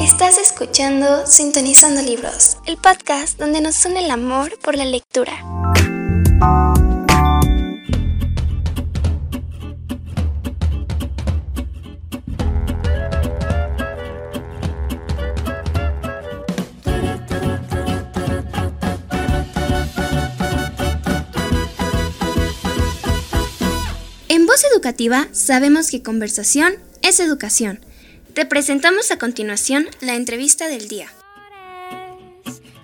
Estás escuchando Sintonizando Libros, el podcast donde nos une el amor por la lectura. Educativa sabemos que conversación es educación. Te presentamos a continuación la entrevista del día.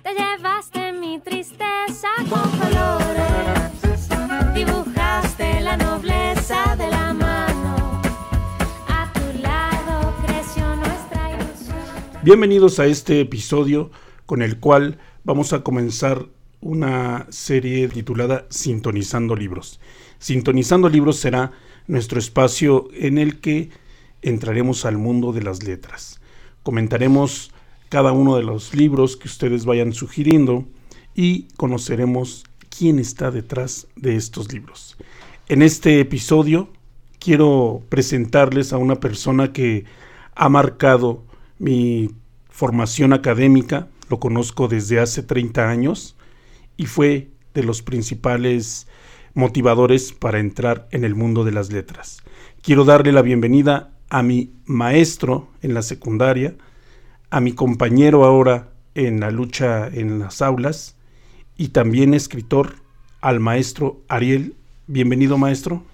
Te llevaste mi tristeza con colores, dibujaste la nobleza de la mano. A tu lado creció nuestra ilusión. Bienvenidos a este episodio con el cual vamos a comenzar una serie titulada Sintonizando Libros. Sintonizando Libros será nuestro espacio en el que entraremos al mundo de las letras. Comentaremos cada uno de los libros que ustedes vayan sugiriendo y conoceremos quién está detrás de estos libros. En este episodio quiero presentarles a una persona que ha marcado mi formación académica, lo conozco desde hace 30 años y fue de los principales motivadores para entrar en el mundo de las letras. Quiero darle la bienvenida a mi maestro en la secundaria, a mi compañero ahora en la lucha en las aulas y también escritor al maestro Ariel. Bienvenido maestro.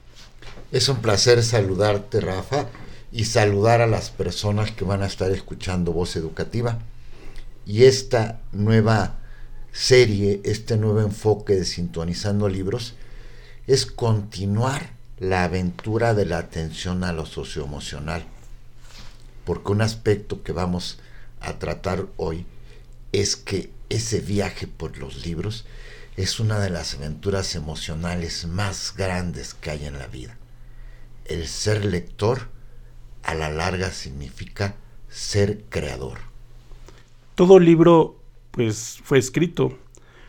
Es un placer saludarte, Rafa, y saludar a las personas que van a estar escuchando Voz Educativa. Y esta nueva serie, este nuevo enfoque de Sintonizando Libros, es continuar la aventura de la atención a lo socioemocional. Porque un aspecto que vamos a tratar hoy es que ese viaje por los libros es una de las aventuras emocionales más grandes que hay en la vida. El ser lector a la larga significa ser creador. Todo libro pues fue escrito,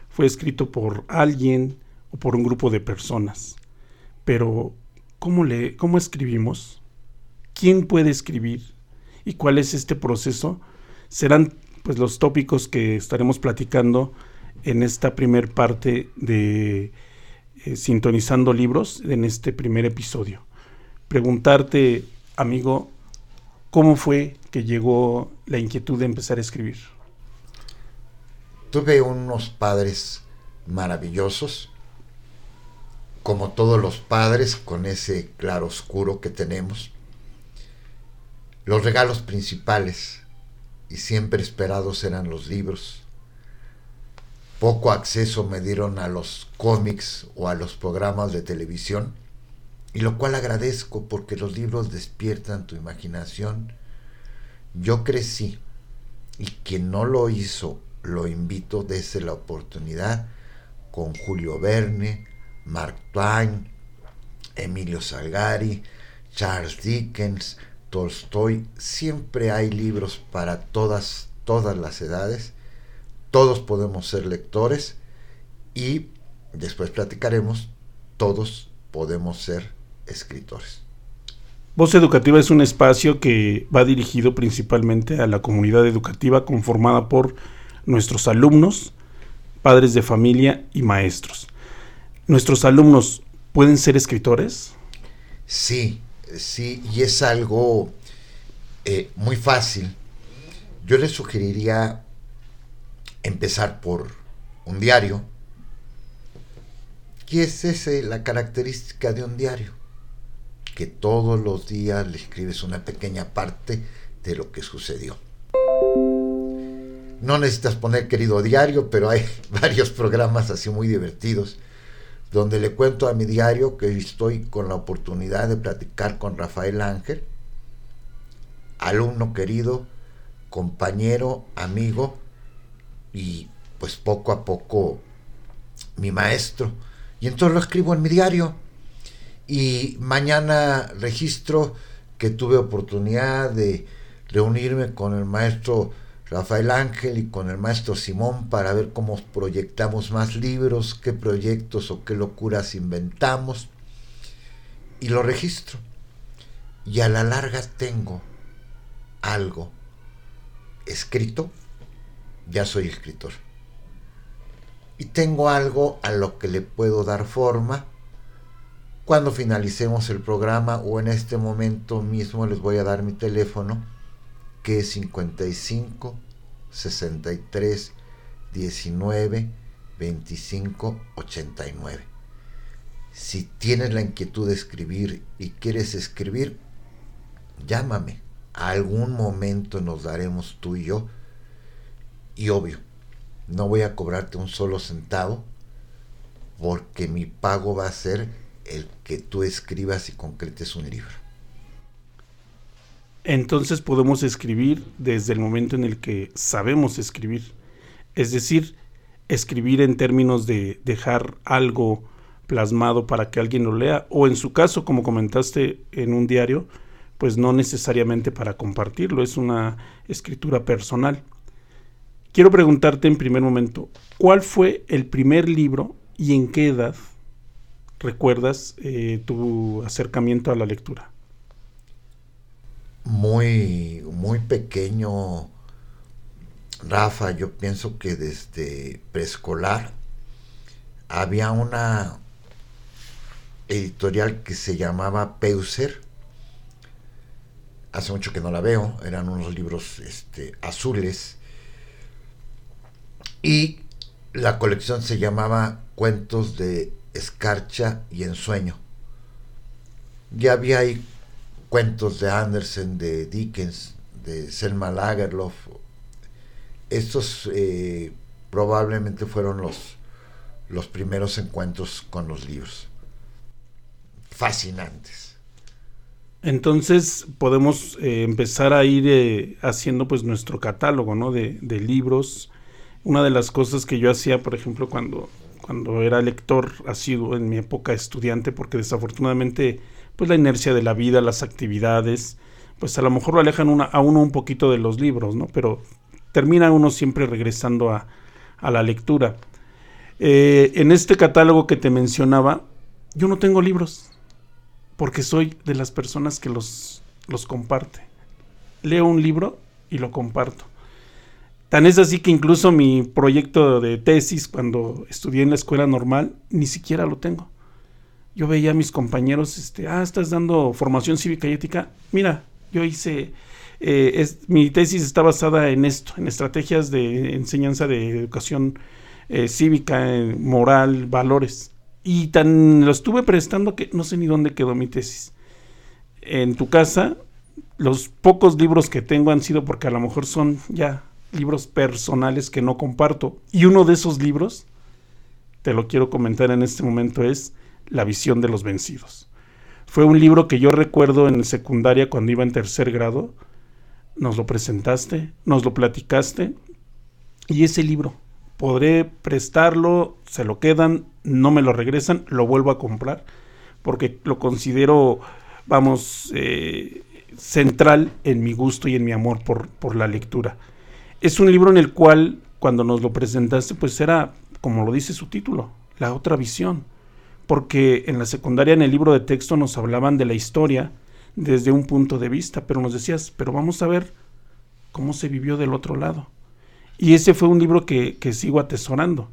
fue escrito por alguien o por un grupo de personas. Pero ¿cómo le cómo escribimos? ¿Quién puede escribir? ¿Y cuál es este proceso? Serán pues los tópicos que estaremos platicando en esta primer parte de eh, sintonizando libros en este primer episodio. Preguntarte, amigo, ¿cómo fue que llegó la inquietud de empezar a escribir? Tuve unos padres maravillosos, como todos los padres, con ese claro oscuro que tenemos. Los regalos principales y siempre esperados eran los libros. Poco acceso me dieron a los cómics o a los programas de televisión, y lo cual agradezco porque los libros despiertan tu imaginación. Yo crecí y quien no lo hizo, lo invito desde la oportunidad con Julio Verne, Mark Twain, Emilio Salgari, Charles Dickens, Tolstoy. Siempre hay libros para todas, todas las edades. Todos podemos ser lectores y después platicaremos, todos podemos ser escritores. Voz Educativa es un espacio que va dirigido principalmente a la comunidad educativa conformada por nuestros alumnos, padres de familia y maestros. ¿Nuestros alumnos pueden ser escritores? Sí, sí, y es algo eh, muy fácil. Yo les sugeriría empezar por un diario. ¿Qué es esa la característica de un diario? Que todos los días le escribes una pequeña parte de lo que sucedió. No necesitas poner querido diario, pero hay varios programas así muy divertidos donde le cuento a mi diario que estoy con la oportunidad de platicar con Rafael Ángel, alumno querido, compañero, amigo y pues poco a poco mi maestro. Y entonces lo escribo en mi diario y mañana registro que tuve oportunidad de reunirme con el maestro Rafael Ángel y con el maestro Simón para ver cómo proyectamos más libros, qué proyectos o qué locuras inventamos. Y lo registro. Y a la larga tengo algo escrito, ya soy escritor. Y tengo algo a lo que le puedo dar forma. Cuando finalicemos el programa o en este momento mismo les voy a dar mi teléfono que es 55 63 19 25 89. Si tienes la inquietud de escribir y quieres escribir, llámame. A algún momento nos daremos tú y yo. Y obvio, no voy a cobrarte un solo centavo porque mi pago va a ser el que tú escribas y concretes un libro. Entonces podemos escribir desde el momento en el que sabemos escribir. Es decir, escribir en términos de dejar algo plasmado para que alguien lo lea o en su caso, como comentaste en un diario, pues no necesariamente para compartirlo, es una escritura personal. Quiero preguntarte en primer momento, ¿cuál fue el primer libro y en qué edad recuerdas eh, tu acercamiento a la lectura? Muy, muy pequeño, Rafa, yo pienso que desde preescolar había una editorial que se llamaba Peuser. Hace mucho que no la veo, eran unos libros este, azules y la colección se llamaba Cuentos de Escarcha y Ensueño. Ya había ahí cuentos de Andersen, de Dickens, de Selma Lagerlof. Estos eh, probablemente fueron los, los primeros encuentros con los libros. Fascinantes. Entonces podemos eh, empezar a ir eh, haciendo pues nuestro catálogo ¿no? de, de libros una de las cosas que yo hacía, por ejemplo, cuando, cuando era lector asiduo en mi época estudiante, porque desafortunadamente, pues la inercia de la vida, las actividades, pues a lo mejor lo alejan a uno un poquito de los libros, ¿no? Pero termina uno siempre regresando a, a la lectura. Eh, en este catálogo que te mencionaba, yo no tengo libros, porque soy de las personas que los, los comparte. Leo un libro y lo comparto. Tan es así que incluso mi proyecto de tesis cuando estudié en la escuela normal, ni siquiera lo tengo. Yo veía a mis compañeros, este, ah, estás dando formación cívica y ética. Mira, yo hice, eh, mi tesis está basada en esto, en estrategias de enseñanza de educación eh, cívica, moral, valores. Y tan lo estuve prestando que no sé ni dónde quedó mi tesis. En tu casa, los pocos libros que tengo han sido porque a lo mejor son ya libros personales que no comparto. Y uno de esos libros, te lo quiero comentar en este momento, es La visión de los vencidos. Fue un libro que yo recuerdo en secundaria cuando iba en tercer grado. Nos lo presentaste, nos lo platicaste. Y ese libro, podré prestarlo, se lo quedan, no me lo regresan, lo vuelvo a comprar, porque lo considero, vamos, eh, central en mi gusto y en mi amor por, por la lectura es un libro en el cual, cuando nos lo presentaste, pues era, como lo dice su título, la otra visión. Porque en la secundaria, en el libro de texto, nos hablaban de la historia desde un punto de vista, pero nos decías, pero vamos a ver cómo se vivió del otro lado. Y ese fue un libro que, que sigo atesorando.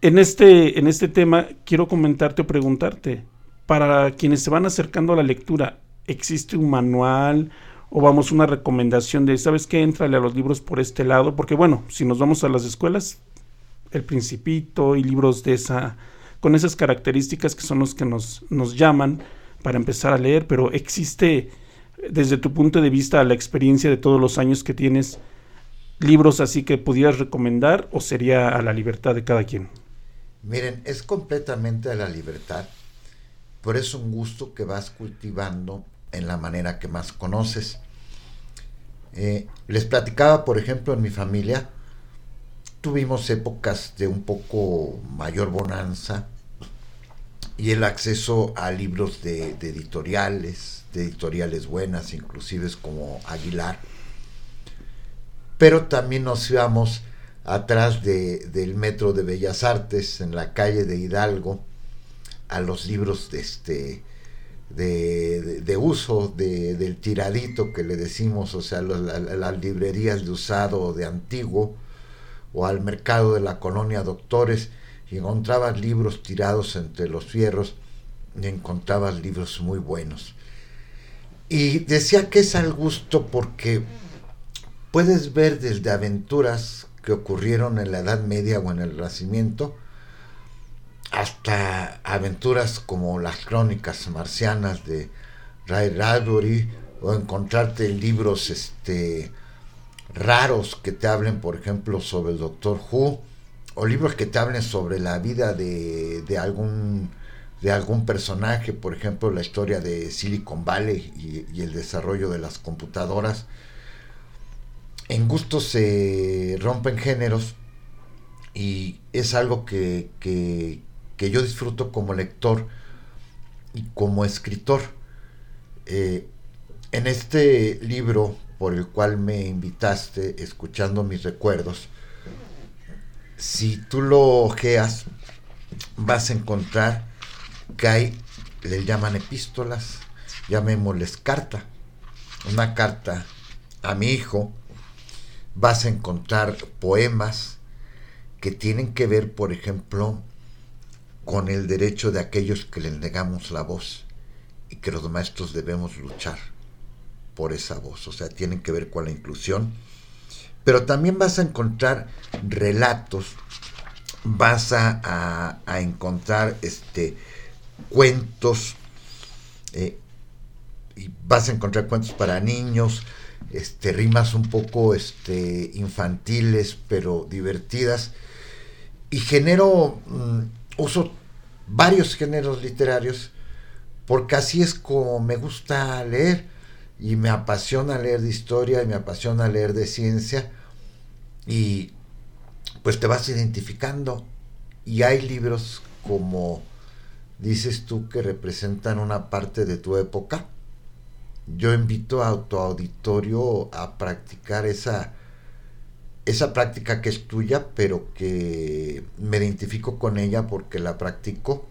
En este, en este tema quiero comentarte o preguntarte, para quienes se van acercando a la lectura, ¿existe un manual, o vamos una recomendación de, ¿sabes qué? Entrale a los libros por este lado, porque bueno, si nos vamos a las escuelas, El Principito y libros de esa, con esas características que son los que nos, nos llaman para empezar a leer, pero existe desde tu punto de vista, la experiencia de todos los años que tienes, libros así que pudieras recomendar o sería a la libertad de cada quien? Miren, es completamente a la libertad, pero es un gusto que vas cultivando en la manera que más conoces. Eh, les platicaba, por ejemplo, en mi familia, tuvimos épocas de un poco mayor bonanza y el acceso a libros de, editoriales, de editoriales buenas, inclusive como Aguilar. pero también nos íbamos atrás de, del Metro de Bellas Artes, en la calle de Hidalgo, a los libros de, este, de, uso, de, del tiradito que le decimos, o sea, las librerías de usado de antiguo, o al mercado de la colonia Doctores, y encontrabas libros tirados entre los fierros, y encontrabas libros muy buenos. Y decía que es al gusto porque puedes ver desde aventuras que ocurrieron en la Edad Media o en el Renacimiento, hasta aventuras como las crónicas marcianas de Ray Bradbury, o encontrarte libros este, raros que te hablen, por ejemplo, sobre el Doctor Who, o libros que te hablen sobre la vida de, de algún de algún personaje, por ejemplo, la historia de Silicon Valley y, el desarrollo de las computadoras en gusto se rompen géneros y es algo que, yo disfruto como lector y como escritor. Eh, en este libro por el cual me invitaste, escuchando mis recuerdos, si tú lo ojeas, vas a encontrar que hay, le llaman epístolas, llamémosles carta, una carta a mi hijo, vas a encontrar poemas que tienen que ver, por ejemplo, con el derecho de aquellos que les negamos la voz y que los maestros debemos luchar por esa voz, o sea, tienen que ver con la inclusión, pero también vas a encontrar relatos, vas a, encontrar este, cuentos, eh, y vas a encontrar cuentos para niños, este, rimas un poco este, infantiles, pero divertidas. Y genero, mm, uso varios géneros literarios, porque así es como me gusta leer. Y me apasiona leer de historia y me apasiona leer de ciencia. Y pues te vas identificando. Y hay libros como dices tú que representan una parte de tu época yo invito a tu auditorio a practicar esa, esa práctica que es tuya, pero que me identifico con ella porque la practico.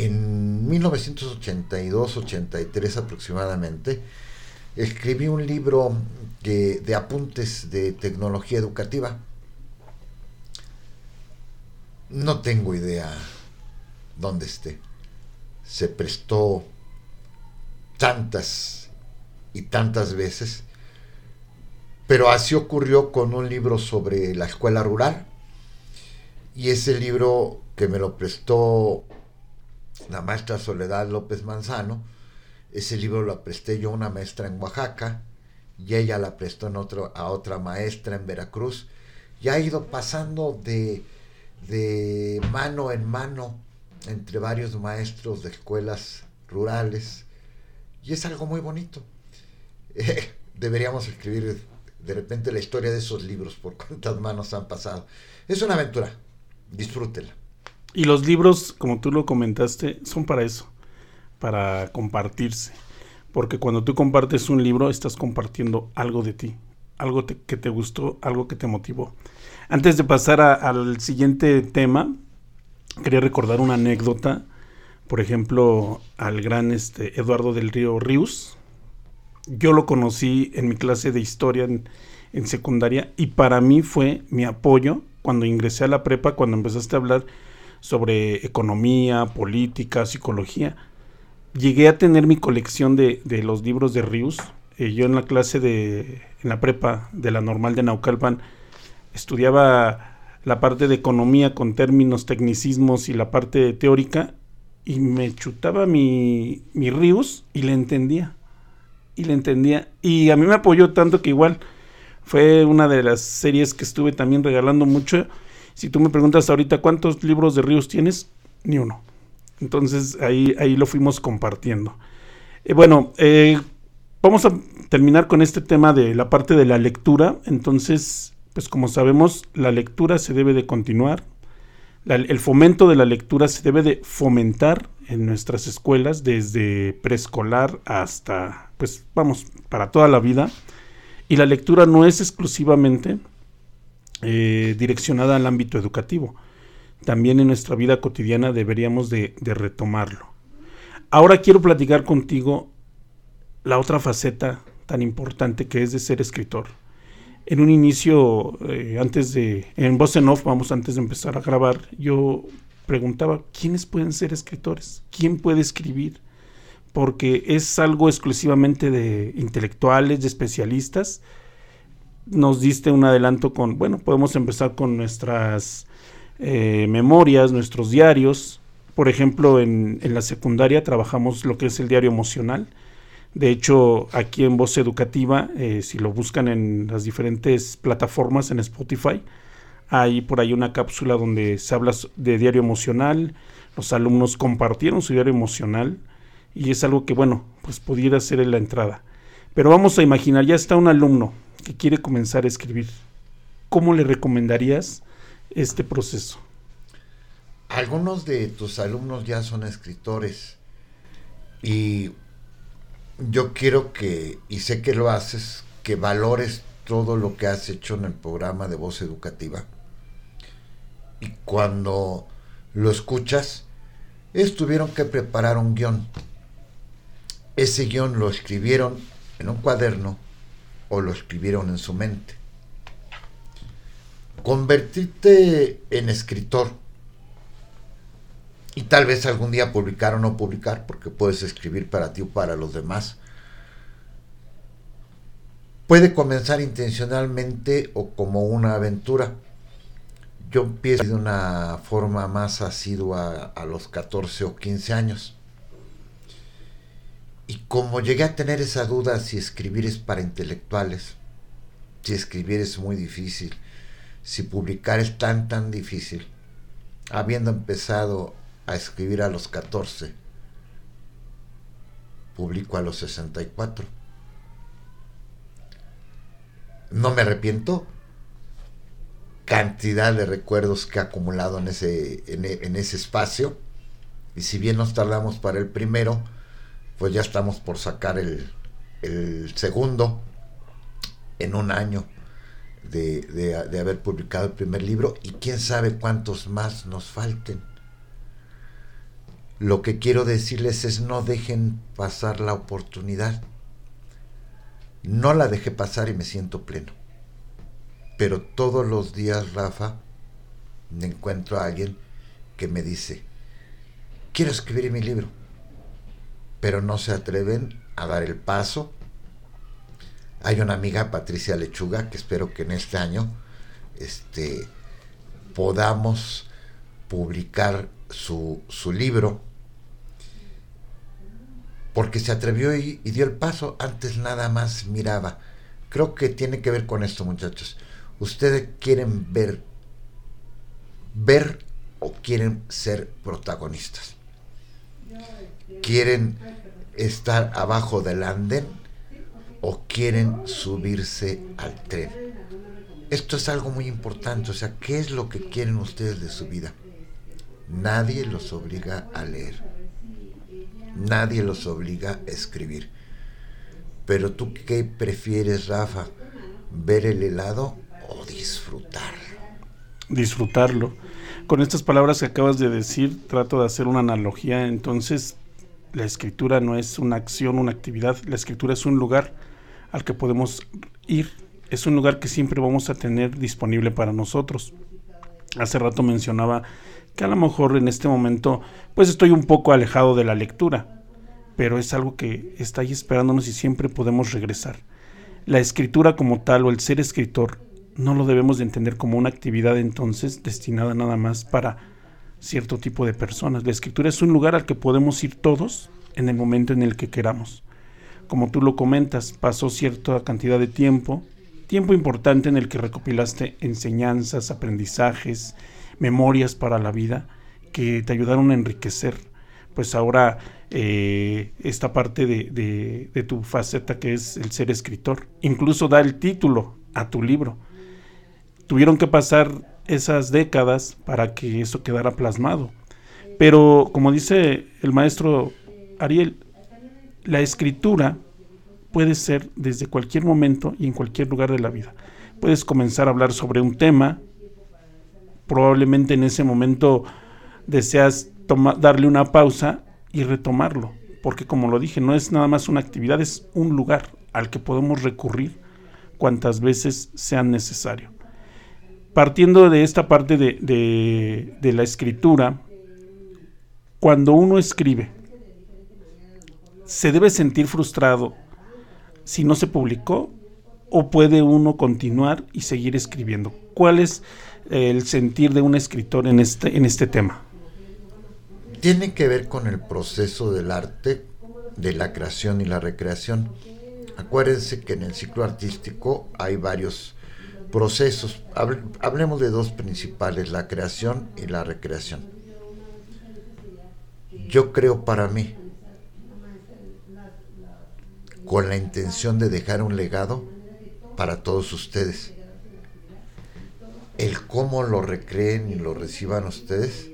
En 1982-83 aproximadamente, escribí un libro de apuntes de tecnología educativa. No tengo idea dónde esté. Se prestó tantas y tantas veces, pero así ocurrió con un libro sobre la escuela rural y ese libro que me lo prestó la maestra Soledad López Manzano, ese libro lo presté yo a una maestra en Oaxaca y ella la prestó a otra maestra en Veracruz y ha ido pasando de, de mano en mano entre varios maestros de escuelas rurales y es algo muy bonito. Deberíamos escribir de repente la historia de esos libros, por cuántas manos han pasado. Es una aventura, disfrútela. Y los libros, como tú lo comentaste, son para eso, para compartirse. Porque cuando tú compartes un libro, estás compartiendo algo de ti, algo que te gustó, algo que te motivó. Antes de pasar al siguiente tema, quería recordar una anécdota por ejemplo, al gran este, Eduardo del Río Ríos. Yo lo conocí en mi clase de historia en, secundaria y para mí fue mi apoyo cuando ingresé a la prepa, cuando empezaste a hablar sobre economía, política, psicología. Llegué a tener mi colección de, los libros de Ríos. Eh, yo en la clase de, en la prepa de la normal de Naucalpan, estudiaba la parte de economía con términos, tecnicismos y la parte teórica y me chutaba mi, mi Rius y le entendía. Y le entendía. Y a mí me apoyó tanto que igual fue una de las series que estuve también regalando mucho. Si tú me preguntas ahorita cuántos libros de Rius tienes, ni uno. Entonces ahí, ahí lo fuimos compartiendo. Eh, bueno, eh, vamos a terminar con este tema de la parte de la lectura. Entonces, pues como sabemos, la lectura se debe de continuar el fomento de la lectura se debe de fomentar en nuestras escuelas desde preescolar hasta, pues vamos, para toda la vida. Y la lectura no es exclusivamente eh, direccionada al ámbito educativo. También en nuestra vida cotidiana deberíamos de, retomarlo. Ahora quiero platicar contigo la otra faceta tan importante que es de ser escritor. En un inicio, eh, antes de, en voz en off, vamos, antes de empezar a grabar, yo preguntaba, ¿quiénes pueden ser escritores? ¿Quién puede escribir? Porque es algo exclusivamente de intelectuales, de especialistas, nos diste un adelanto con, bueno, podemos empezar con nuestras eh, memorias, nuestros diarios. Por ejemplo, en, la secundaria trabajamos lo que es el diario emocional. De hecho, aquí en Voz Educativa, eh, si lo buscan en las diferentes plataformas en Spotify, hay por ahí una cápsula donde se habla de diario emocional. Los alumnos compartieron su diario emocional y es algo que, bueno, pues pudiera ser en la entrada. Pero vamos a imaginar, ya está un alumno, que quiere comenzar a escribir, ¿cómo le recomendarías este proceso? Algunos de tus alumnos ya son escritores y yo quiero que, y sé que lo haces, que valores todo lo que has hecho en el programa de voz educativa. Y cuando lo escuchas, ellos tuvieron que preparar un guion. Ese guion lo escribieron en un cuaderno o lo escribieron en su mente. Convertirte en escritor y tal vez algún día publicar o no publicar, porque puedes escribir para ti o para los demás, puede comenzar intencionalmente o como una aventura. Yo empiezo de una forma más asidua a los 14 o 15 años. Y como llegué a tener esa duda si escribir es para intelectuales, si escribir es muy difícil, si publicar es tan, tan difícil, habiendo empezado a escribir a los 14, publico a los 64. No me arrepiento. Cantidad de recuerdos que he acumulado en ese, en, en ese espacio. Y si bien nos tardamos para el primero, pues ya estamos por sacar el, segundo en un año de, haber publicado el primer libro y quién sabe cuántos más nos falten. Lo que quiero decirles es no dejen pasar la oportunidad. No la dejé pasar y me siento pleno. Pero todos los días, Rafa, me encuentro a alguien que me dice, quiero escribir mi libro pero no se atreven a dar el paso. Hay una amiga, Patricia Lechuga, que espero que en este año este, podamos publicar su, libro, porque se atrevió y, y dio el paso, antes nada más miraba. Creo que tiene que ver con esto, muchachos. Ustedes quieren ver, ver o quieren ser protagonistas quieren estar abajo del andén o quieren subirse al tren. Esto es algo muy importante, o sea, ¿qué es lo que quieren ustedes de su vida? Nadie los obliga a leer, nadie los obliga a escribir. Pero tú qué prefieres, Rafa, ver el helado o disfrutar? Disfrutarlo. Con estas palabras que acabas de decir, trato de hacer una analogía, entonces la escritura no es una acción, una actividad, la escritura es un lugar al que podemos ir, es un lugar que siempre vamos a tener disponible para nosotros. Hace rato mencionaba que a lo mejor en este momento pues estoy un poco alejado de la lectura, pero es algo que está ahí esperándonos y siempre podemos regresar. La escritura como tal o el ser escritor no lo debemos de entender como una actividad entonces destinada nada más para cierto tipo de personas. La escritura es un lugar al que podemos ir todos en el momento en el que queramos. Como tú lo comentas, pasó cierta cantidad de tiempo, tiempo importante en el que recopilaste enseñanzas, aprendizajes, memorias para la vida que te ayudaron a enriquecer. Pues ahora eh, esta parte de, de tu faceta que es el ser escritor, incluso da el título a tu libro. Tuvieron que pasar esas décadas para que eso quedara plasmado. Pero como dice el maestro Ariel, la escritura puede ser desde cualquier momento y en cualquier lugar de la vida. Puedes comenzar a hablar sobre un tema, probablemente en ese momento deseas darle una pausa y retomarlo, porque como lo dije, no es nada más una actividad, es un lugar al que podemos recurrir cuantas veces sea necesario. Partiendo de esta parte de, de la escritura, cuando uno escribe, se debe sentir frustrado si no se publicó o puede uno continuar y seguir escribiendo. ¿Cuál es el sentir de un escritor en este, en este tema? Tiene que ver con el proceso del arte, de la creación y la recreación. Acuérdense que en el ciclo artístico hay varios procesos. Hablemos de dos principales, la creación y la recreación. Yo creo para mí, con la intención de dejar un legado para todos ustedes. El cómo lo recreen y lo reciban ustedes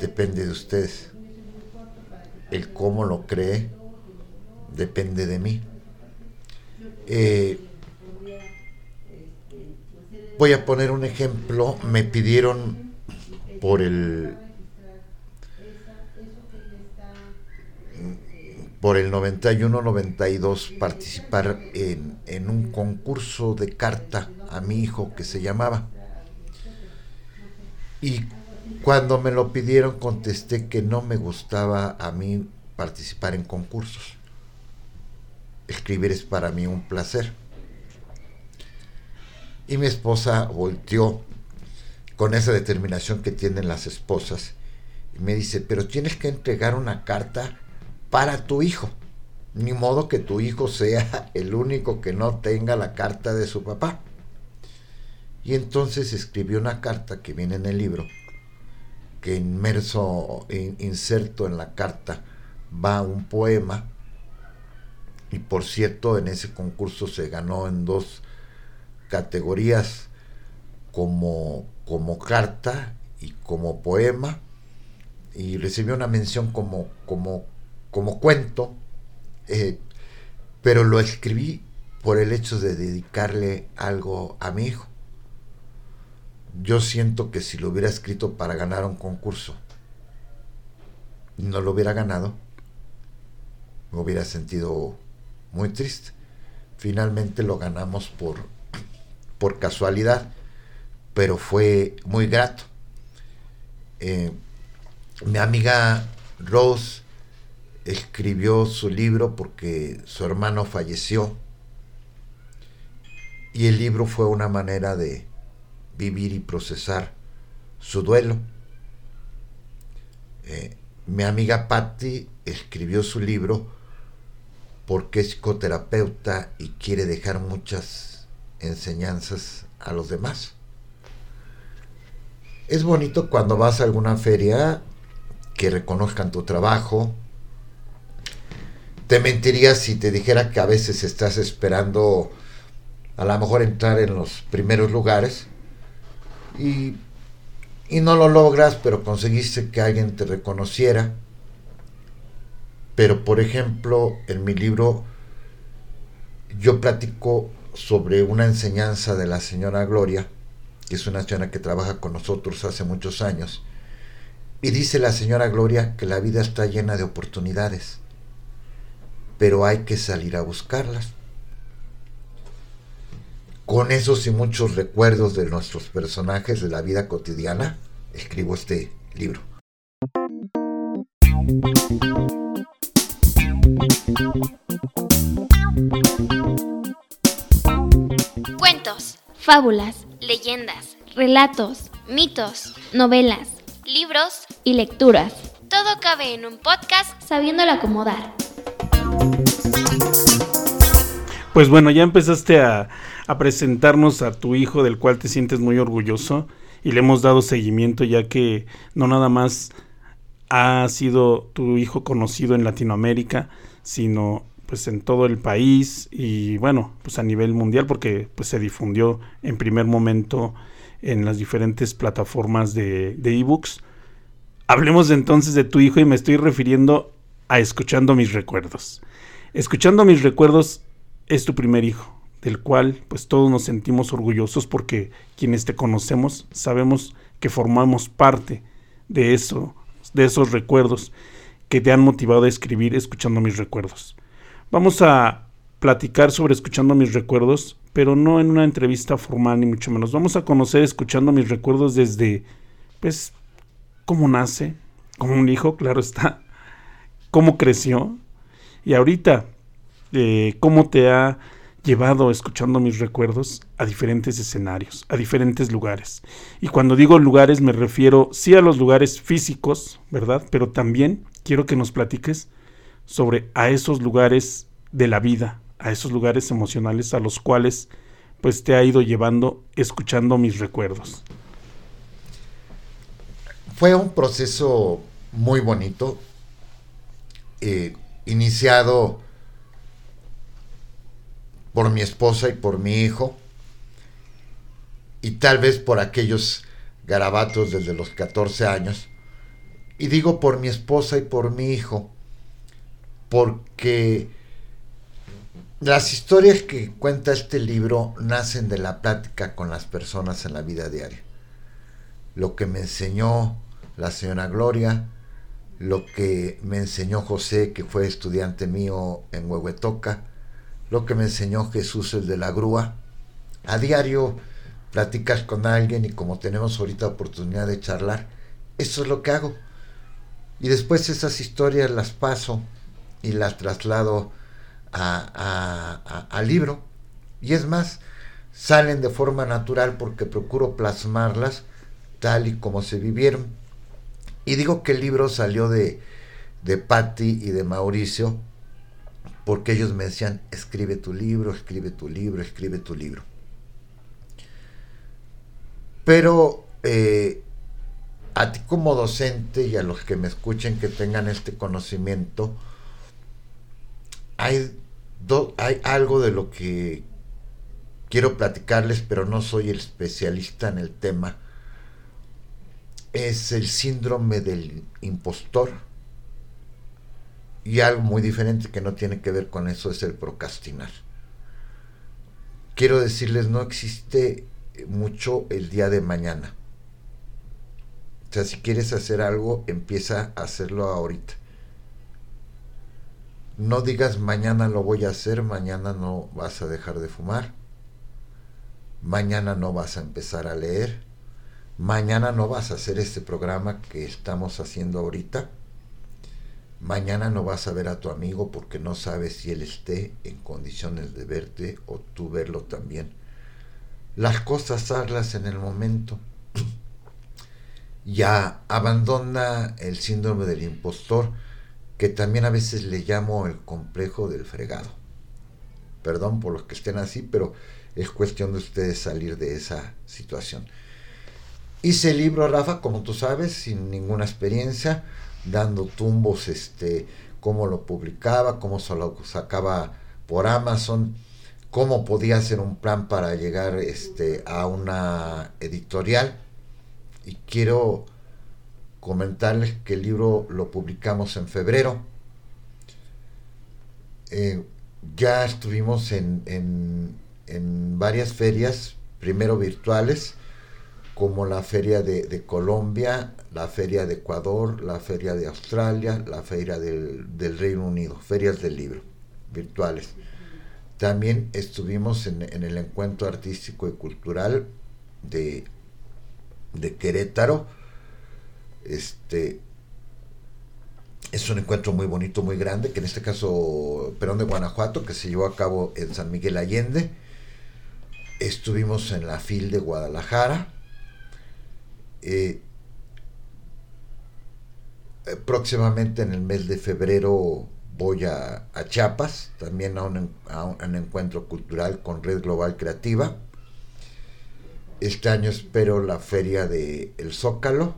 depende de ustedes. El cómo lo cree depende de mí. Eh, voy a poner un ejemplo. Me pidieron por el por el 91-92 participar en, en, un concurso de carta a mi hijo que se llamaba. Y cuando me lo pidieron contesté que no me gustaba a mí participar en concursos. Escribir es para mí un placer. Y mi esposa volteó con esa determinación que tienen las esposas y me dice, pero tienes que entregar una carta para tu hijo. Ni modo que tu hijo sea el único que no tenga la carta de su papá. Y entonces escribió una carta que viene en el libro, que inmerso, inserto en la carta, va un poema. Y por cierto, en ese concurso se ganó en dos categorías como, como carta y como poema. Y recibió una mención como, como como cuento, eh, pero lo escribí por el hecho de dedicarle algo a mi hijo. Yo siento que si lo hubiera escrito para ganar un concurso no lo hubiera ganado, me hubiera sentido muy triste. Finalmente lo ganamos por, por casualidad, pero fue muy grato. Eh, mi amiga Rose escribió su libro porque su hermano falleció y el libro fue una manera de vivir y procesar su duelo. Eh, mi amiga Patty escribió su libro porque es psicoterapeuta y quiere dejar muchas enseñanzas a los demás. Es bonito cuando vas a alguna feria que reconozcan tu trabajo, te mentiría si te dijera que a veces estás esperando a lo mejor entrar en los primeros lugares y, y no lo logras, pero conseguiste que alguien te reconociera. Pero por ejemplo, en mi libro yo platico sobre una enseñanza de la señora Gloria, que es una señora que trabaja con nosotros hace muchos años, y dice la señora Gloria que la vida está llena de oportunidades pero hay que salir a buscarlas. Con esos y muchos recuerdos de nuestros personajes de la vida cotidiana, escribo este libro. Cuentos, fábulas, leyendas, relatos, mitos, novelas, libros. Y lecturas. Todo cabe en un podcast sabiéndolo acomodar. Pues bueno, ya empezaste a, presentarnos a tu hijo del cual te sientes muy orgulloso y le hemos dado seguimiento ya que no nada más ha sido tu hijo conocido en Latinoamérica, sino pues en todo el país y bueno, pues a nivel mundial porque pues se difundió en primer momento en las diferentes plataformas de ebooks. Hablemos entonces de tu hijo y me estoy refiriendo a escuchando mis recuerdos. Escuchando mis recuerdos es tu primer hijo, del cual pues todos nos sentimos orgullosos porque quienes te conocemos sabemos que formamos parte de eso, de esos recuerdos que te han motivado a escribir escuchando mis recuerdos. Vamos a platicar sobre escuchando mis recuerdos, pero no en una entrevista formal ni mucho menos. Vamos a conocer escuchando mis recuerdos desde pues cómo nace, como un hijo, claro está, cómo creció, y ahorita, eh, ¿cómo te ha llevado escuchando mis recuerdos a diferentes escenarios, a diferentes lugares? Y cuando digo lugares me refiero sí a los lugares físicos, ¿verdad? Pero también quiero que nos platiques sobre a esos lugares de la vida, a esos lugares emocionales a los cuales pues te ha ido llevando escuchando mis recuerdos. Fue un proceso muy bonito. Eh, iniciado por mi esposa y por mi hijo, y tal vez por aquellos garabatos desde los 14 años, y digo por mi esposa y por mi hijo, porque las historias que cuenta este libro nacen de la plática con las personas en la vida diaria. Lo que me enseñó la señora Gloria, lo que me enseñó José, que fue estudiante mío en Huehuetoca, lo que me enseñó Jesús, el de la grúa. A diario platicas con alguien y como tenemos ahorita oportunidad de charlar, eso es lo que hago. Y después esas historias las paso y las traslado al libro. Y es más, salen de forma natural porque procuro plasmarlas tal y como se vivieron. Y digo que el libro salió de, de Patti y de Mauricio porque ellos me decían, escribe tu libro, escribe tu libro, escribe tu libro. Pero eh, a ti como docente y a los que me escuchen que tengan este conocimiento, hay, hay algo de lo que quiero platicarles, pero no soy el especialista en el tema es el síndrome del impostor. Y algo muy diferente que no tiene que ver con eso es el procrastinar. Quiero decirles, no existe mucho el día de mañana. O sea, si quieres hacer algo, empieza a hacerlo ahorita. No digas mañana lo voy a hacer, mañana no vas a dejar de fumar, mañana no vas a empezar a leer, Mañana no vas a hacer este programa que estamos haciendo ahorita. Mañana no vas a ver a tu amigo porque no sabes si él esté en condiciones de verte o tú verlo también. Las cosas hazlas en el momento. ya abandona el síndrome del impostor, que también a veces le llamo el complejo del fregado. Perdón por los que estén así, pero es cuestión de ustedes salir de esa situación. Hice el libro, Rafa, como tú sabes, sin ninguna experiencia, dando tumbos, este, cómo lo publicaba, cómo se lo sacaba por Amazon, cómo podía hacer un plan para llegar este, a una editorial. Y quiero comentarles que el libro lo publicamos en febrero. Eh, ya estuvimos en, en, en varias ferias, primero virtuales, como la Feria de, Colombia, la Feria de Ecuador, la Feria de Australia, la Feria del, Reino Unido, ferias del libro virtuales. También estuvimos en, el encuentro artístico y cultural de, de Querétaro. Este, es un encuentro muy bonito, muy grande, que en este caso, Perón de Guanajuato, que se llevó a cabo en San Miguel Allende. Estuvimos en la FIL de Guadalajara eh, próximamente en el mes de febrero voy a, Chiapas, también a un, encuentro cultural con Red Global Creativa. Este año espero la feria de El Zócalo.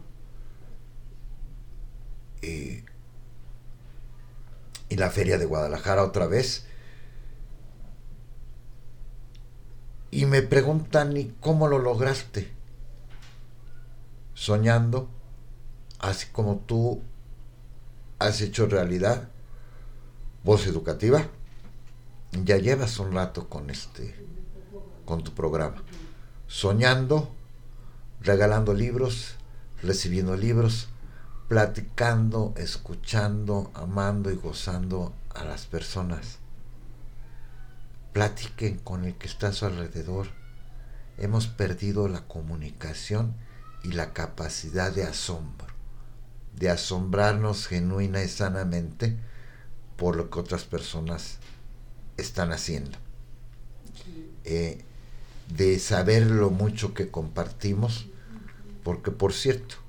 Y la feria de Guadalajara otra vez. Y me preguntan, ¿y cómo lo lograste? soñando, así como tú has hecho realidad Voz Educativa, ya llevas un rato con este, con tu programa, soñando, regalando libros, recibiendo libros, platicando, escuchando, amando y gozando a las personas. Platiquen con el que está a su alrededor. Hemos perdido la comunicación y la capacidad de asombro, de asombrarnos genuina y sanamente por lo que otras personas están haciendo. Eh, de saber lo mucho que compartimos, porque por cierto,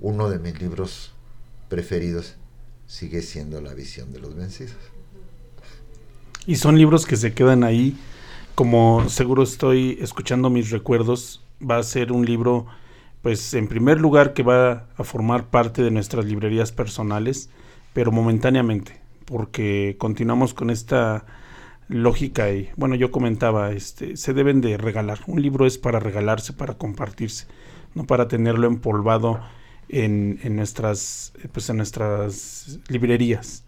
uno de mis libros preferidos sigue siendo La visión de los vencidos. Y son libros que se quedan ahí, como seguro estoy escuchando mis recuerdos, va a ser un libro, pues en primer lugar que va a formar parte de nuestras librerías personales, pero momentáneamente, porque continuamos con esta lógica y bueno yo comentaba este se deben de regalar un libro es para regalarse para compartirse no para tenerlo empolvado en, nuestras pues en nuestras librerías.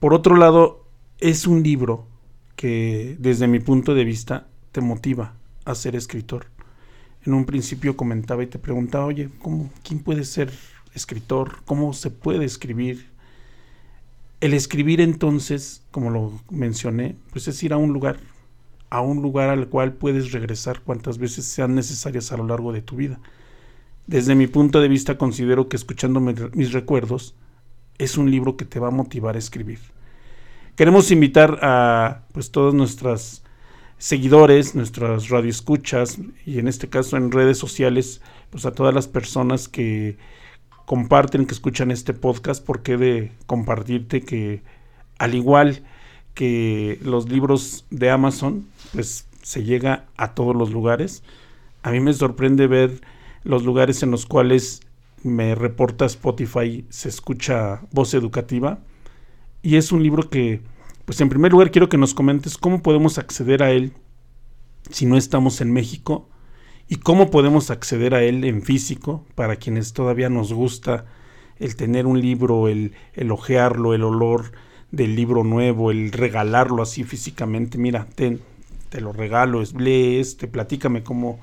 Por otro lado es un libro que desde mi punto de vista te motiva a ser escritor. En un principio comentaba y te preguntaba oye cómo quién puede ser escritor cómo se puede escribir el escribir entonces, como lo mencioné, pues es ir a un lugar, a un lugar al cual puedes regresar cuantas veces sean necesarias a lo largo de tu vida. Desde mi punto de vista considero que escuchando mis recuerdos es un libro que te va a motivar a escribir. Queremos invitar a pues todos nuestros seguidores, nuestras radioescuchas y en este caso en redes sociales, pues a todas las personas que comparten, que escuchan este podcast, porque de compartirte que al igual que los libros de Amazon, pues se llega a todos los lugares. A mí me sorprende ver los lugares en los cuales me reporta Spotify, se escucha voz educativa. Y es un libro que, pues en primer lugar quiero que nos comentes cómo podemos acceder a él si no estamos en México y cómo podemos acceder a él en físico para quienes todavía nos gusta el tener un libro, el, el ojearlo, el olor del libro nuevo, el regalarlo así físicamente. Mira, te lo regalo, es, lee este, platícame cómo,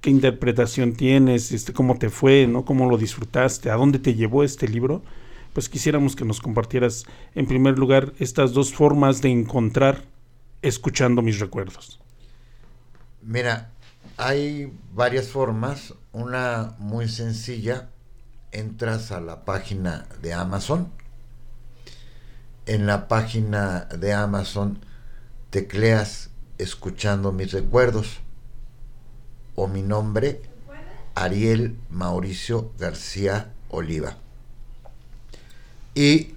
qué interpretación tienes, este, cómo te fue, ¿no? cómo lo disfrutaste, a dónde te llevó este libro. Pues quisiéramos que nos compartieras en primer lugar estas dos formas de encontrar escuchando mis recuerdos. Mira, hay varias formas. Una muy sencilla, entras a la página de Amazon. En la página de Amazon tecleas escuchando mis recuerdos o mi nombre, Ariel Mauricio García Oliva. Y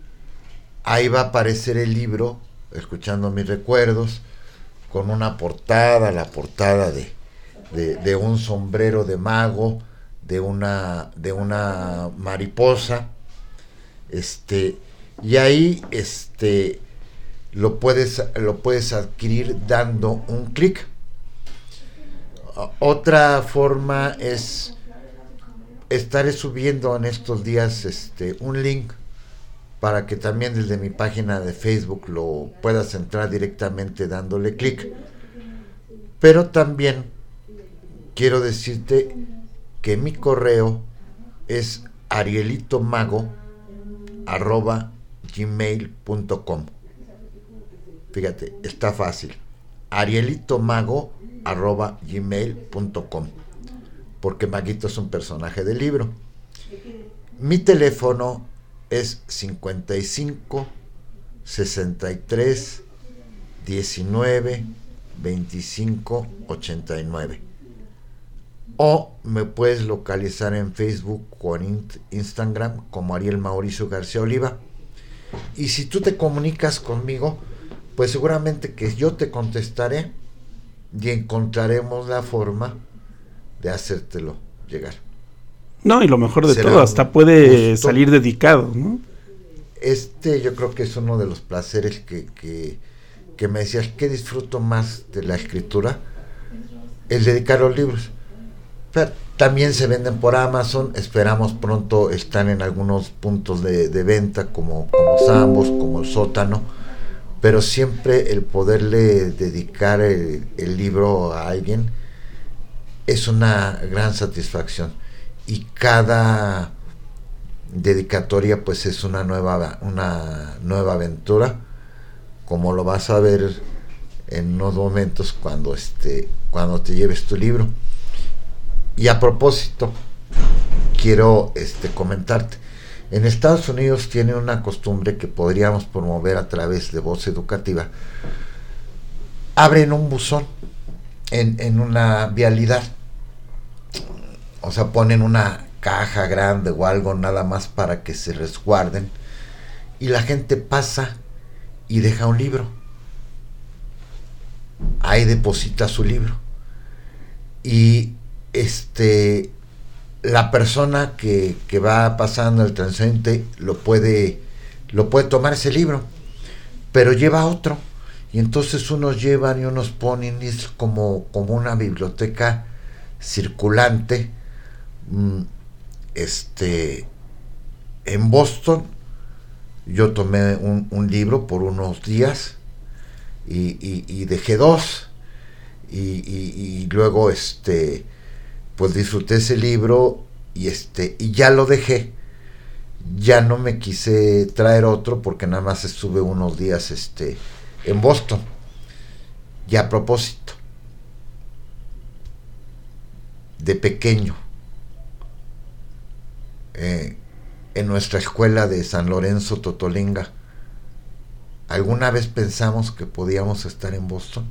ahí va a aparecer el libro, escuchando mis recuerdos, con una portada, la portada de de, un sombrero de mago, de una, de una mariposa, este, y ahí este, lo, puedes, lo puedes adquirir dando un clic. Otra forma es estaré subiendo en estos días este, un link para que también desde mi página de Facebook lo puedas entrar directamente dándole clic. Pero también quiero decirte que mi correo es arielitomago.gmail.com Fíjate, está fácil. arielitomago.gmail.com Porque Maguito es un personaje del libro. Mi teléfono es 55 63 19 25 89 o me puedes localizar en Facebook o en Instagram como Ariel Mauricio García Oliva. Y si tú te comunicas conmigo, pues seguramente que yo te contestaré y encontraremos la forma de hacértelo llegar. No, y lo mejor de todo, hasta puede salir dedicado, ¿no? Este yo creo que es uno de los placeres que, que, que me decías que disfruto más de la escritura, el dedicar los libros también se venden por Amazon, esperamos pronto están en algunos puntos de, venta como, como Sambos, como el sótano, pero siempre el poderle dedicar el, libro a alguien es una gran satisfacción. Y cada dedicatoria pues es una nueva una nueva aventura como lo vas a ver en unos momentos cuando este cuando te lleves tu libro. Y a propósito quiero este comentarte en Estados Unidos tiene una costumbre que podríamos promover a través de voz educativa abren un buzón en, en una vialidad o sea ponen una caja grande o algo nada más para que se resguarden y la gente pasa y deja un libro. Ahí deposita su libro. Y este la persona que, que va pasando el transeúnte lo puede lo puede tomar ese libro, pero lleva otro. Y entonces unos llevan y unos ponen, y es como, como una biblioteca circulante. Mm, este, en Boston yo tomé un, libro por unos días y, dejé dos y, luego este pues disfruté ese libro y este y ya lo dejé ya no me quise traer otro porque nada más estuve unos días este en Boston y a propósito de pequeño eh, en nuestra escuela de San Lorenzo Totolinga, ¿alguna vez pensamos que podíamos estar en Boston?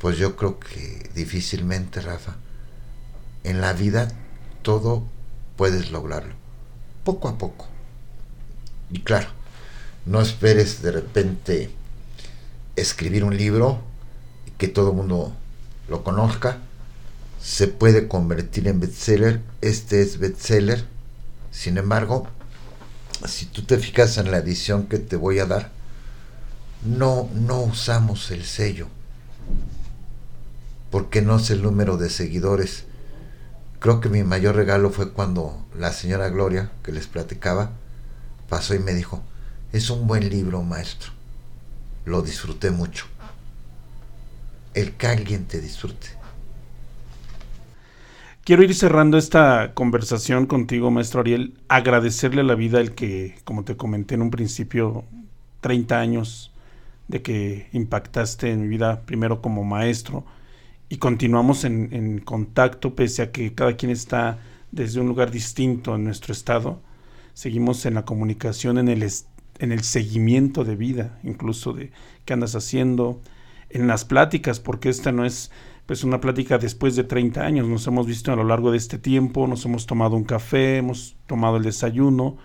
Pues yo creo que difícilmente, Rafa. En la vida todo puedes lograrlo, poco a poco. Y claro, no esperes de repente escribir un libro y que todo el mundo lo conozca se puede convertir en bestseller. Este es bestseller. Sin embargo, si tú te fijas en la edición que te voy a dar, no, no usamos el sello. Porque no es el número de seguidores. Creo que mi mayor regalo fue cuando la señora Gloria, que les platicaba, pasó y me dijo, es un buen libro, maestro. Lo disfruté mucho. El que alguien te disfrute Quiero ir cerrando esta conversación contigo, maestro Ariel, agradecerle a la vida el que, como te comenté en un principio, 30 años de que impactaste en mi vida primero como maestro y continuamos en, contacto pese a que cada quien está desde un lugar distinto en nuestro estado. Seguimos en la comunicación, en el, en el seguimiento de vida, incluso de qué andas haciendo, en las pláticas, porque esta no es pues una plática después de 30 años. Nos hemos visto a lo largo de este tiempo, nos hemos tomado un café, hemos tomado el desayuno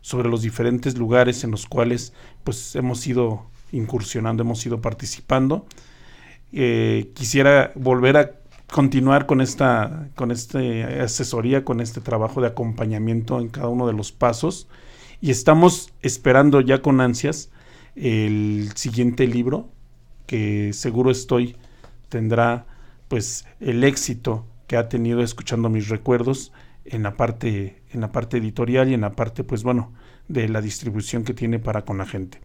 sobre los diferentes lugares en los cuales pues hemos ido incursionando, hemos ido participando. Eh, quisiera volver a continuar con esta, con este asesoría, con este trabajo de acompañamiento en cada uno de los pasos. Y estamos esperando ya con ansias el siguiente libro, que seguro estoy tendrá pues el éxito que ha tenido escuchando mis recuerdos en la parte en la parte editorial y en la parte pues bueno de la distribución que tiene para con la gente.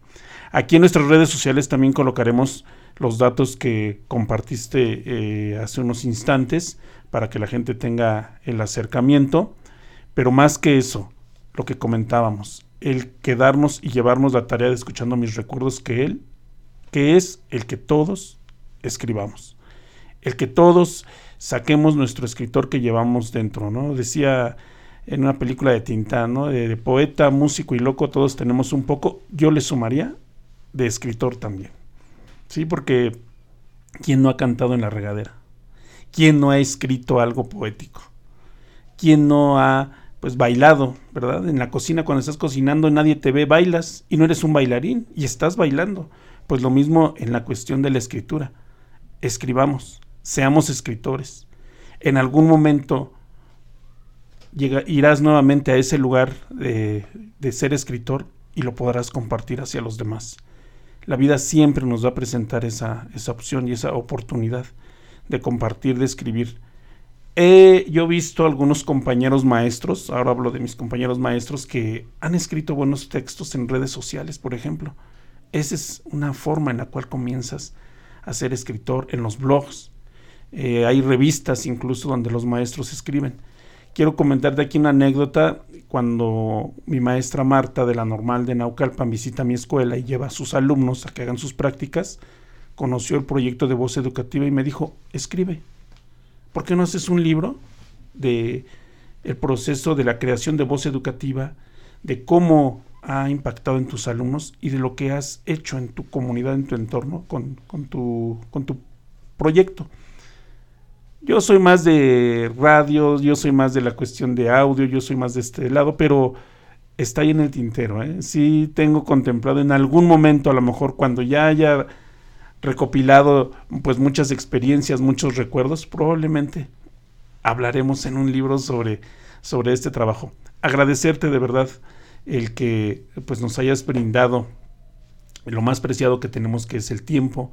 Aquí en nuestras redes sociales también colocaremos los datos que compartiste eh, hace unos instantes para que la gente tenga el acercamiento, pero más que eso, lo que comentábamos, el quedarnos y llevarnos la tarea de escuchando mis recuerdos que él, que es el que todos escribamos el que todos saquemos nuestro escritor que llevamos dentro, ¿no? Decía en una película de Tintán, ¿no? De, poeta, músico y loco, todos tenemos un poco, yo le sumaría de escritor también, ¿sí? Porque ¿quién no ha cantado en la regadera? ¿Quién no ha escrito algo poético? ¿Quién no ha, pues, bailado, ¿verdad? En la cocina cuando estás cocinando nadie te ve, bailas y no eres un bailarín y estás bailando. Pues lo mismo en la cuestión de la escritura. Escribamos, seamos escritores. En algún momento irás nuevamente a ese lugar de, ser escritor y lo podrás compartir hacia los demás. La vida siempre nos va a presentar esa, esa opción y esa oportunidad de compartir, de escribir. He yo visto algunos compañeros maestros, ahora hablo de mis compañeros maestros, que han escrito buenos textos en redes sociales, por ejemplo, Esa es una forma en la cual comienzas a ser escritor en los blogs. Eh, hay revistas incluso donde los maestros escriben. Quiero comentarte aquí una anécdota. Cuando mi maestra Marta de la Normal de Naucalpan visita mi escuela y lleva a sus alumnos a que hagan sus prácticas, conoció el proyecto de voz educativa y me dijo, escribe. ¿Por qué no haces un libro de el proceso de la creación de voz educativa, de cómo ha impactado en tus alumnos y de lo que has hecho en tu comunidad, en tu entorno, con, tu, con tu proyecto. Yo soy más de radio, yo soy más de la cuestión de audio, yo soy más de este lado, pero está ahí en el tintero. ¿eh? Sí tengo contemplado en algún momento, a lo mejor cuando ya haya recopilado pues muchas experiencias, muchos recuerdos, probablemente hablaremos en un libro sobre, sobre este trabajo. Agradecerte de verdad el que pues nos hayas brindado lo más preciado que tenemos que es el tiempo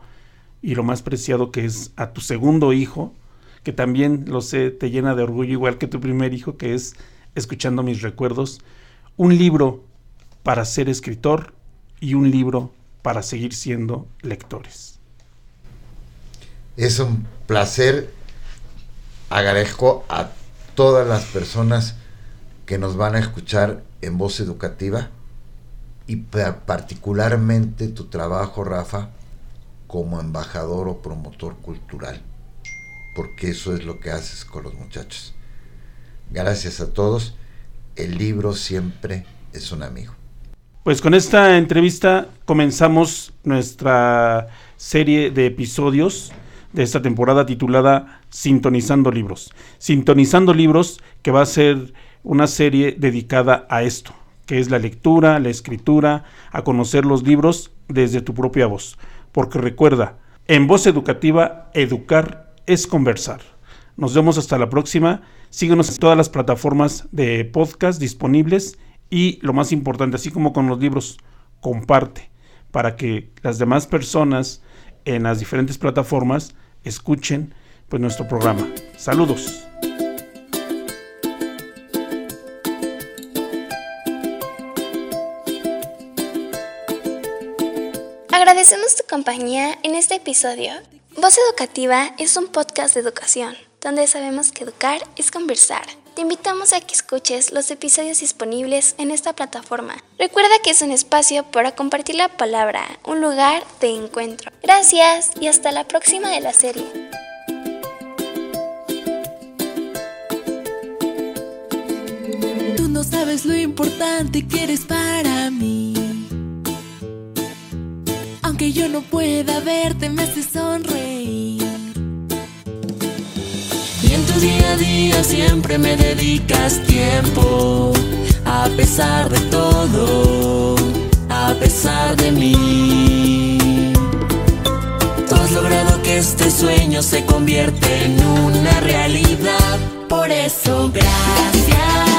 y lo más preciado que es a tu segundo hijo, que también lo sé, te llena de orgullo igual que tu primer hijo, que es escuchando mis recuerdos, un libro para ser escritor y un libro para seguir siendo lectores. Es un placer, agradezco a todas las personas que nos van a escuchar en voz educativa y particularmente tu trabajo, Rafa, como embajador o promotor cultural, porque eso es lo que haces con los muchachos. Gracias a todos, el libro siempre es un amigo. Pues con esta entrevista comenzamos nuestra serie de episodios de esta temporada titulada Sintonizando Libros. Sintonizando Libros que va a ser una serie dedicada a esto, que es la lectura, la escritura, a conocer los libros desde tu propia voz. Porque recuerda, en voz educativa, educar es conversar. Nos vemos hasta la próxima. Síguenos en todas las plataformas de podcast disponibles y lo más importante, así como con los libros, comparte para que las demás personas en las diferentes plataformas escuchen pues nuestro programa. Saludos. Agradecemos tu compañía en este episodio. Voz Educativa es un podcast de educación, donde sabemos que educar es conversar. Te invitamos a que escuches los episodios disponibles en esta plataforma. Recuerda que es un espacio para compartir la palabra, un lugar de encuentro. Gracias y hasta la próxima de la serie. Tú no sabes lo importante que eres para mí que yo no pueda verte me hace sonreír. Y en tu día a día siempre me dedicas tiempo, a pesar de todo, a pesar de mí. Tú has logrado que este sueño se convierta en una realidad, por eso gracias.